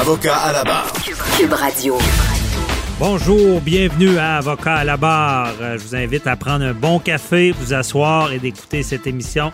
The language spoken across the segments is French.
Avocat à la barre. Cube Radio. Bonjour, bienvenue à Avocat à la barre. Euh, Je vous invite à prendre un bon café, vous asseoir et d'écouter cette émission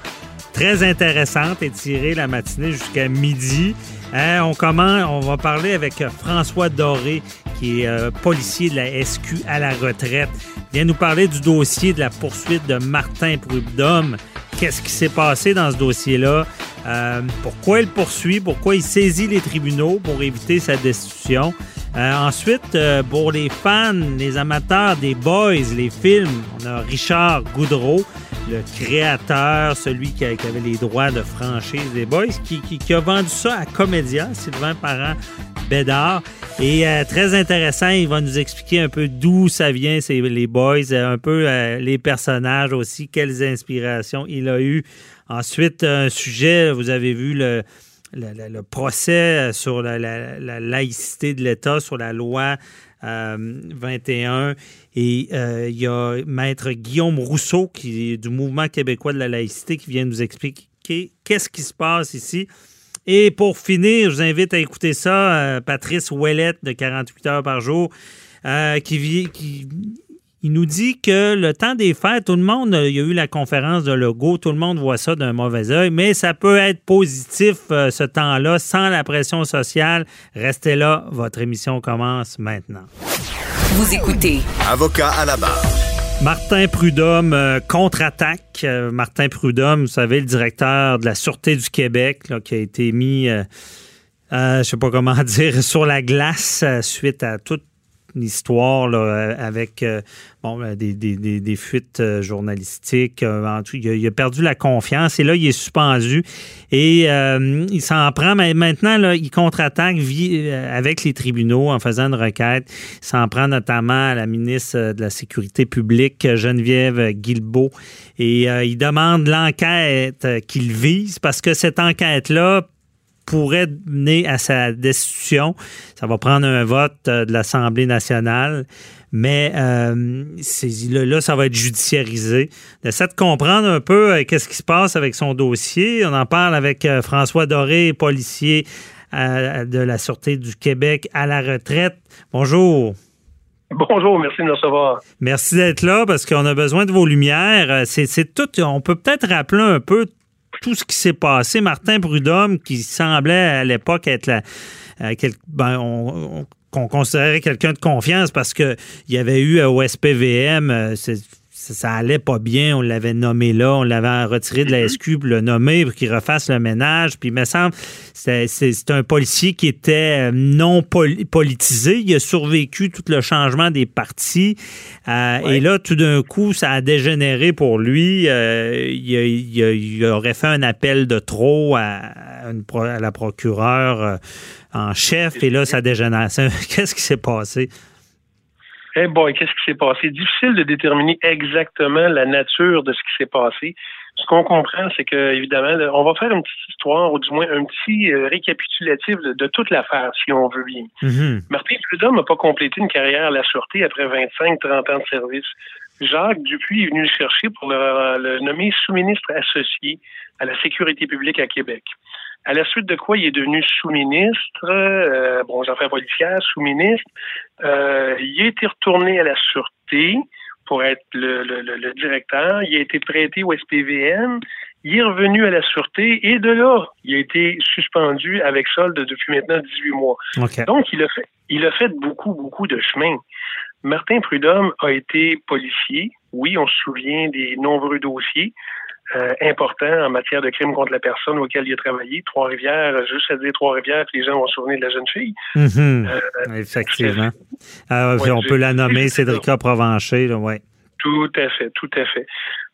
très intéressante et tirer la matinée jusqu'à midi. Hein, on commence, on va parler avec François Doré, qui est euh, policier de la SQ à la retraite. Il vient nous parler du dossier de la poursuite de Martin Prudhomme. Qu'est-ce qui s'est passé dans ce dossier-là? Euh, pourquoi il poursuit? Pourquoi il saisit les tribunaux pour éviter sa destitution? Euh, ensuite, euh, pour les fans, les amateurs des Boys, les films, on a Richard Goudreau, le créateur, celui qui, avait les droits de franchise des Boys, qui, a vendu ça à Comédia, Sylvain Parent Bédard. Et euh, très intéressant, il va nous expliquer un peu d'où ça vient, les Boys, euh, un peu euh, les personnages aussi, quelles inspirations il a eu. Ensuite, un sujet, vous avez vu le, procès sur la, la- la laïcité de l'État, sur la loi 21. Et euh, il y a Maître Guillaume Rousseau, qui est du Mouvement québécois de la laïcité, qui vient nous expliquer qu'est-ce qui se passe ici. Et pour finir, je vous invite à écouter ça, euh, Patrice Ouellette de 48 heures par jour, euh, qui, vit, qui il nous dit que le temps des fêtes, tout le monde, il y a eu la conférence de logo, tout le monde voit ça d'un mauvais œil, mais ça peut être positif euh, ce temps-là, sans la pression sociale. Restez là, votre émission commence maintenant. Vous écoutez Avocat à la barre. Martin Prudhomme euh, contre-attaque. Euh, Martin Prudhomme, vous savez, le directeur de la Sûreté du Québec, là, qui a été mis, euh, euh, je sais pas comment dire, sur la glace euh, suite à toute l'histoire là, euh, avec euh, bon, euh, des, des- des- fuites journalistiques. il, a, il a perdu la confiance et là, il est suspendu. Et il s'en prend. Mais maintenant, là, il contre-attaque avec les tribunaux en faisant une requête. Il s'en prend notamment à la ministre de la Sécurité publique, Geneviève Guilbeault. Et il demande l'enquête qu'il vise parce que cette enquête-là pourrait mener à sa destitution. Ça va prendre un vote euh, de l'Assemblée nationale, mais euh, là, ça va être judiciarisé. D'essayer de comprendre un peu euh, qu'est-ce qui se passe avec son dossier. On en parle avec euh, François Doré, policier de la Sûreté du Québec à la retraite. Bonjour. Bonjour, merci de nous recevoir. Merci d'être là parce qu'on a besoin de vos lumières. C'est tout. On peut peut-être rappeler un peu tout ce qui s'est passé. Martin Prudhomme, qui semblait à l'époque être la, euh, ben, on- on- qu'on considérait quelqu'un de confiance parce que il y avait eu au SPVM, euh, ça, ça allait pas bien, on l'avait nommé là, on l'avait retiré de la SQ pour le nommer pour qu'il refasse le ménage. Puis il me semble c'est un policier qui était euh, non poli- politisé. Il a survécu tout le changement des partis. Euh, Et là, tout d'un coup, ça a dégénéré pour lui. Euh, il, a- il a- il aurait fait un appel de trop à, une la procureure en chef. Et là, ça dégénère. Qu'est-ce qui s'est passé? Eh boy, qu'est-ce qui s'est passé? Difficile de déterminer exactement la nature de ce qui s'est passé. Ce qu'on comprend, c'est que, évidemment, on va faire une petite histoire, ou du moins un petit euh, récapitulatif de, de toute l'affaire, si on veut bien. Mhm. Martin Prudhomme n'a pas complété une carrière à la Sûreté après 25-30 ans de service. Jacques Dupuis est venu le chercher pour le, le nommer sous-ministre associé à la sécurité publique à Québec. À la suite de quoi il est devenu sous-ministre, euh, bon, j'en fais policière, sous-ministre. Euh, il a été retourné à la Sûreté pour être le, le- le- le directeur. Il a été prêté au SPVM. Il est revenu à la sûreté et de là, il a été suspendu avec solde depuis maintenant 18 mois. Donc, il a fait, il a fait beaucoup, beaucoup de chemin. Martin Prudhomme a été policier. Oui, on se souvient des nombreux dossiers euh, importants en matière de crimes contre la personne auxquels il a travaillé. Trois-Rivières, juste à dire Trois-Rivières, les gens vont se souvenir de la jeune fille. Mm-hmm. Euh, Effectivement. Ah, on peut la nommer Cédrica Provencher, là, ouais. Tout à fait, tout à fait.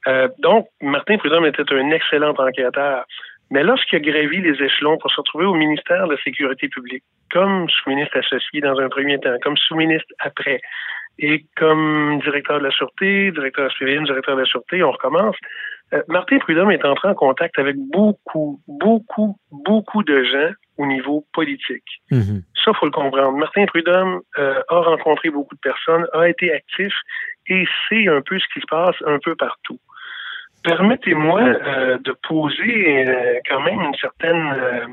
Euh, donc, Martin Prudhomme était un excellent enquêteur. Mais lorsqu'il a gravi les échelons pour se retrouver au ministère de la Sécurité publique, comme sous-ministre associé dans un premier temps, comme sous-ministre après, et comme directeur de la Sûreté, directeur de la SPVM, directeur de la Sûreté, on recommence. Euh, Martin Prudhomme est entré en contact avec beaucoup, beaucoup, beaucoup de gens au niveau politique. Mm-hmm. Ça, faut le comprendre. Martin Prudhomme euh, a rencontré beaucoup de personnes, a été actif et sait un peu ce qui se passe un peu partout. Permettez-moi euh, de poser quand même une certaine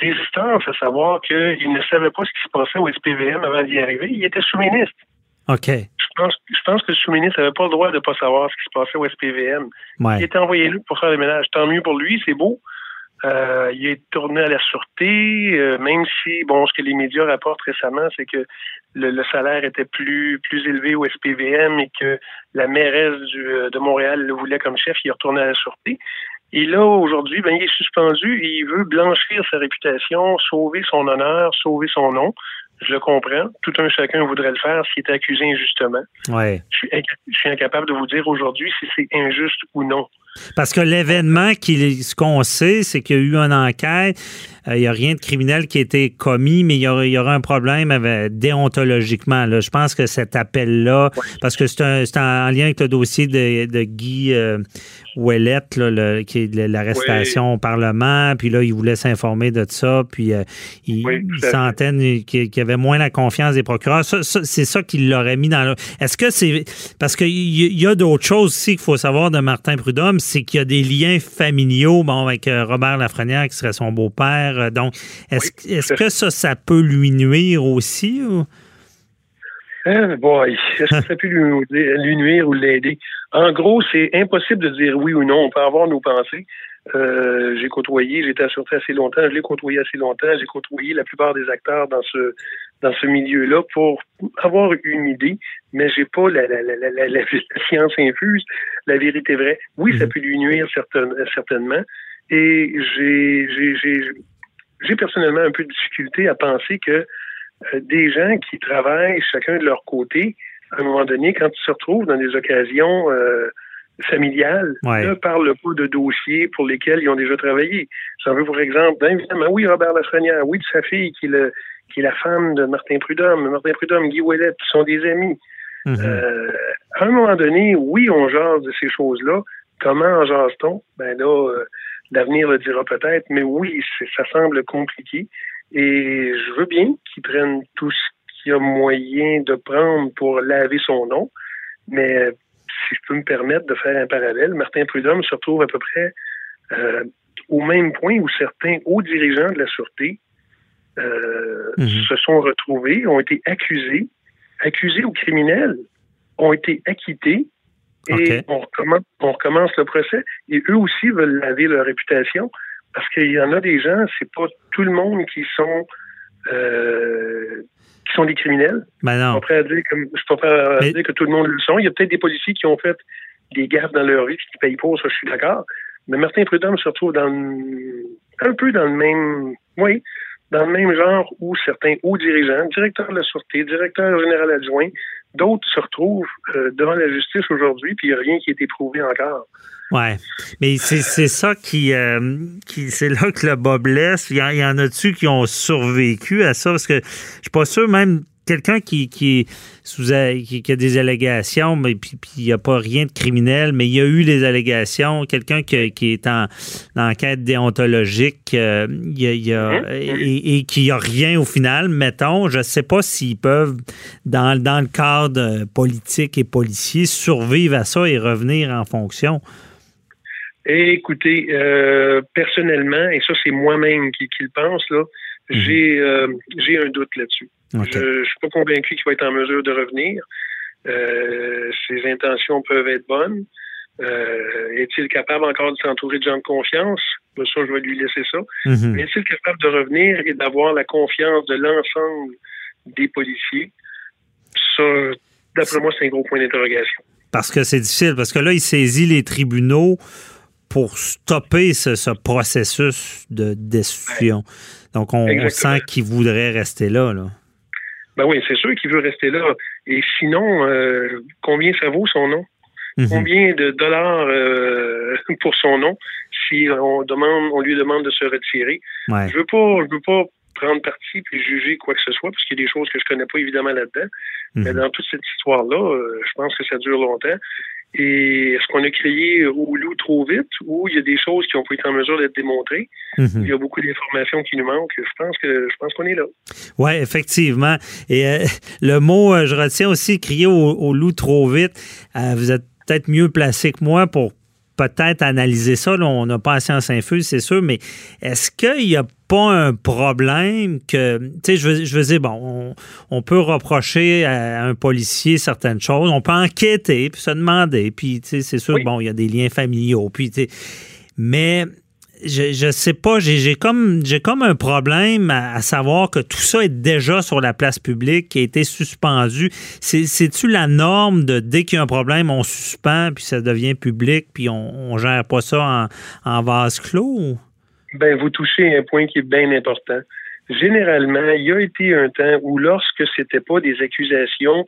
résistance à savoir qu'il ne savait pas ce qui se passait au SPVM avant d'y arriver. Il était sous-ministre. OK. Je pense, je pense que le sous-ministre n'avait pas le droit de ne pas savoir ce qui se passait au SPVM. Il était envoyé là pour faire le ménage. Tant mieux pour lui, c'est beau. Euh, il est tourné à la sûreté, euh, même si, bon, ce que les médias rapportent récemment, c'est que le, salaire était plus plus élevé au SPVM et que la mairesse du, euh, de Montréal le voulait comme chef, il est retourné à la sûreté. Et là, aujourd'hui, ben, il est suspendu et il veut blanchir sa réputation, sauver son honneur, sauver son nom. Je le comprends. Tout un chacun voudrait le faire s'il est accusé injustement. Ouais. Je, suis, je suis incapable de vous dire aujourd'hui si c'est injuste ou non. Parce que l'événement, ce qu'on sait, c'est qu'il y a eu une enquête. Euh, il n'y a rien de criminel qui a été commis, mais il y aura, un problème avec, déontologiquement. Là. Je pense que cet appel-là, parce que c'est en lien avec le dossier de, Guy euh, Ouellette, là, qui est l'arrestation au Parlement, puis là, il voulait s'informer de ça, puis euh, il, oui, qu'il y avait moins la confiance des procureurs. c'est ça qui l'aurait mis dans le... Est-ce que c'est... Parce qu'il y a d'autres choses aussi qu'il faut savoir de Martin Prudhomme, c'est qu'il y a des liens familiaux, bon, avec euh, Robert Lafrenière, qui serait son beau-père. Euh, donc, est-ce que ça, ça peut lui nuire aussi? Ou? Hein, est-ce que ça peut lui, nuire ou l'aider? En gros, c'est impossible de dire oui ou non. On peut avoir nos pensées. Euh, j'ai côtoyé, j'étais assuré assez longtemps, je l'ai côtoyé assez longtemps, j'ai côtoyé la plupart des acteurs dans ce dans ce milieu-là pour avoir une idée, mais j'ai pas la, la, la, la, la, science infuse, la vérité vraie. Oui, ça mhm. peut lui nuire certainement, et j'ai j'ai personnellement un peu de difficulté à penser que des gens qui travaillent chacun de leur côté, à un moment donné, quand ils se retrouvent dans des occasions euh, familiales, ne parlent pas de dossiers pour lesquels ils ont déjà travaillé. J'en veux pour exemple, ben, évidemment, oui, Robert Lafrenière, oui, de sa fille qui, le, qui est la femme de Martin Prudhomme. Martin Prudhomme, Guy Ouellet, sont des amis. Mhm. euh, à un moment donné, oui, on jase de ces choses-là. Comment en jase-t-on? Ben là, euh, l'avenir le dira peut-être, mais oui, ça semble compliqué. Et je veux bien qu'ils prennent tout ce qu'il y a moyen de prendre pour laver son nom, mais si je peux me permettre de faire un parallèle, Martin Prudhomme se retrouve à peu près euh, au même point où certains hauts dirigeants de la Sûreté euh, mhm. se sont retrouvés, ont été accusés, accusés ou criminels, ont été acquittés et on, recommence, on recommence le procès. Et eux aussi veulent laver leur réputation parce qu'il y en a des gens, c'est pas tout le monde qui sont euh, qui sont des criminels. Ben non. Je suis pas prêt à dire, que tout le monde le sont. Il y a peut-être des policiers qui ont fait des gaffes dans leur vie qui payent pas, ça je suis d'accord. Mais Martin Prudhomme se retrouve dans un peu dans le même oui, dans le même genre où certains hauts dirigeants, directeurs de la Sûreté, directeur général adjoint, d'autres se retrouvent euh, devant la justice aujourd'hui, puis il n'y a rien qui a été prouvé encore. Ouais, mais c'est ça qui, euh, qui c'est là que le bas blesse. Il y, en, a-tu qui ont survécu à ça? Parce que je suis pas sûr même quelqu'un qui qui, sous, qui, qui, a des allégations, mais puis il n'y a pas rien de criminel, mais il y a eu des allégations. Quelqu'un qui, qui, est en, enquête déontologique, euh, il y a, hein? et, et qui a rien au final. Mettons, je ne sais pas s'ils peuvent, dans, dans le cadre politique et policier, survivre à ça et revenir en fonction. écoutez, euh, personnellement, et ça c'est moi-même qui, qui, le pense là, j'ai euh, j'ai un doute là-dessus. Je ne suis pas convaincu qu'il va être en mesure de revenir. Euh, ses intentions peuvent être bonnes. Euh, est-il capable encore de s'entourer de gens de confiance? Ben, ça, je vais lui laisser ça. Mhm. Mais est-il capable de revenir et d'avoir la confiance de l'ensemble des policiers? Ça, d'après moi, c'est un gros point d'interrogation. Parce que c'est difficile, parce que là, il saisit les tribunaux pour stopper ce, ce processus de destruction. Donc, on, on sent qu'il voudrait rester là. là. Ben oui, c'est sûr qu'il veut rester là. Et sinon, euh, combien ça vaut son nom? Mhm. Combien de dollars euh, pour son nom? Si on demande, on lui demande de se retirer? Ouais. Je veux pas, je veux pas prendre parti puis juger quoi que ce soit, parce qu'il y a des choses que je connais pas évidemment là-dedans. Mais Mhm. dans toute cette histoire-là, euh, je pense que ça dure longtemps. Et est-ce qu'on a crié au loup trop vite ou il y a des choses qui ont pas été en mesure d'être démontrées? Mhm. Il y a beaucoup d'informations qui nous manquent. Je pense que je pense qu'on est là. Oui, effectivement. Et euh, le mot, euh, je retiens aussi, crier au, au loup trop vite. Euh, vous êtes peut-être mieux placé que moi pour peut-être analyser ça. Là, on n'a pas la science infuse, c'est sûr, mais est-ce qu'il n'y a pas un problème que, tu sais, je, veux- je veux dire, bon, on, on peut reprocher à un policier certaines choses, on peut enquêter, puis se demander, puis, tu sais, c'est sûr, Oui. bon, il y a des liens familiaux, puis, tu sais, mais je, sais pas, j'ai comme j'ai comme un problème à, savoir que tout ça est déjà sur la place publique, qui a été suspendu. C'est- C'est-tu la norme de dès qu'il y a un problème, on suspend, puis ça devient public, puis on, on gère pas ça en, en vase clos? Ben, vous touchez un point qui est bien important. Généralement, il y a été un temps où lorsque c'était pas des accusations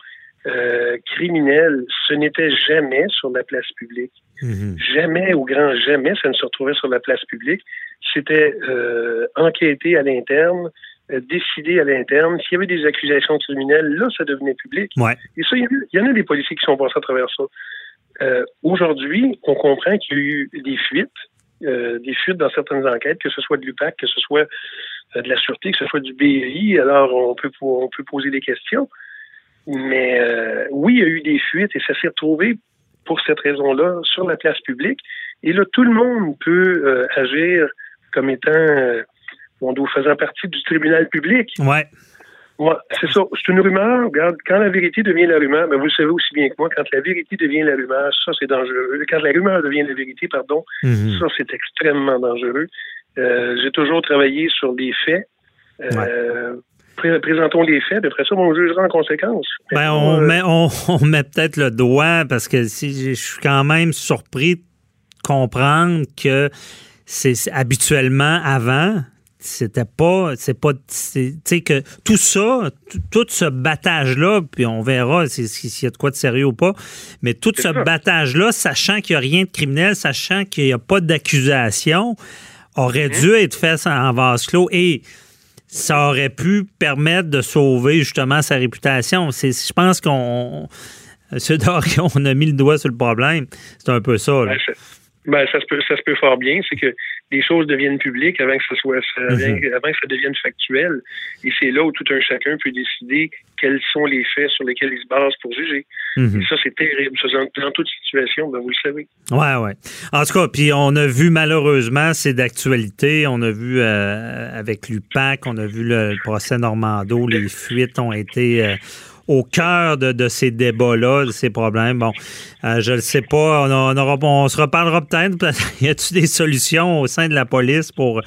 euh, criminelles, ce n'était jamais sur la place publique. Mhm. Jamais, au grand jamais, ça ne se retrouvait sur la place publique. C'était euh, enquêté à l'interne, euh, décidé à l'interne. S'il y avait des accusations criminelles, là, ça devenait public. Ouais. Et ça, il y en a- il y, en a des policiers qui sont passés à travers ça. Euh, Aujourd'hui, on comprend qu'il y a eu des fuites, euh, des fuites dans certaines enquêtes, que ce soit de l'UPAC, que ce soit de la Sûreté, que ce soit du BI. Alors, on peut, on peut poser des questions. Mais euh, oui, il y a eu des fuites et ça s'est retrouvé pour cette raison-là sur la place publique. Et là, tout le monde peut euh, agir comme étant, euh, bon, faisant partie du tribunal public. Ouais. Ouais, c'est ça. C'est une rumeur. Regarde, quand la vérité devient la rumeur, ben vous le savez aussi bien que moi, quand la vérité devient la rumeur, ça c'est dangereux. Quand la rumeur devient la vérité, pardon, Mhm. ça c'est extrêmement dangereux. Euh, J'ai toujours travaillé sur des faits. Euh, pré- Présentons les faits, puis après ça, on jugera en conséquence. Ben, Euh, on met, on, on met peut-être le doigt parce que si je suis quand même surpris de comprendre que c'est habituellement avant. C'était pas, c'est pas, tu sais que tout ça, tout, ce battage-là, puis on verra si- si- s'il y a de quoi de sérieux ou pas, mais tout ce C'est ça. battage-là, sachant qu'il n'y a rien de criminel, sachant qu'il n'y a pas d'accusation, aurait dû être fait en vase clos et ça aurait pu permettre de sauver justement sa réputation. Je pense qu'on. On a mis le doigt sur le problème. C'est un peu ça. Ben, ça, ben, ça se peut, ça se peut fort bien. C'est que les choses deviennent publiques avant que ça soit, Mhm. avant que ça devienne factuel. Et c'est là où tout un chacun peut décider quels sont les faits sur lesquels il se base pour juger. Mhm. Et ça, c'est terrible. Ça, dans, dans toute situation, ben, vous le savez. Ouais, ouais. En tout cas, puis on a vu malheureusement, c'est d'actualité. On a vu euh, avec l'UPAC, on a vu le, le procès Normando, les fuites ont été euh, au cœur de, de ces débats-là, de ces problèmes. Bon, euh, je ne sais pas, on, aura- on se reparlera peut-être. y a-t-il des solutions au sein de la police pour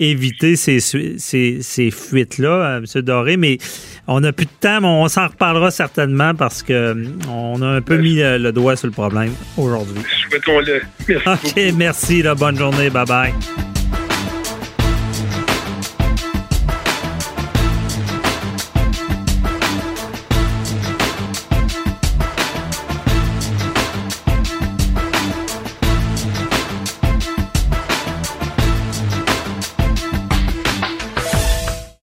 éviter ces, ces, ces fuites-là, euh, M. Doré? Mais on n'a plus de temps, mais on s'en reparlera certainement parce que euh, on a un peu mis le, le doigt sur le problème aujourd'hui. Souhaitons-le. Merci beaucoup. OK, merci. Là, bonne journée. Bye-bye.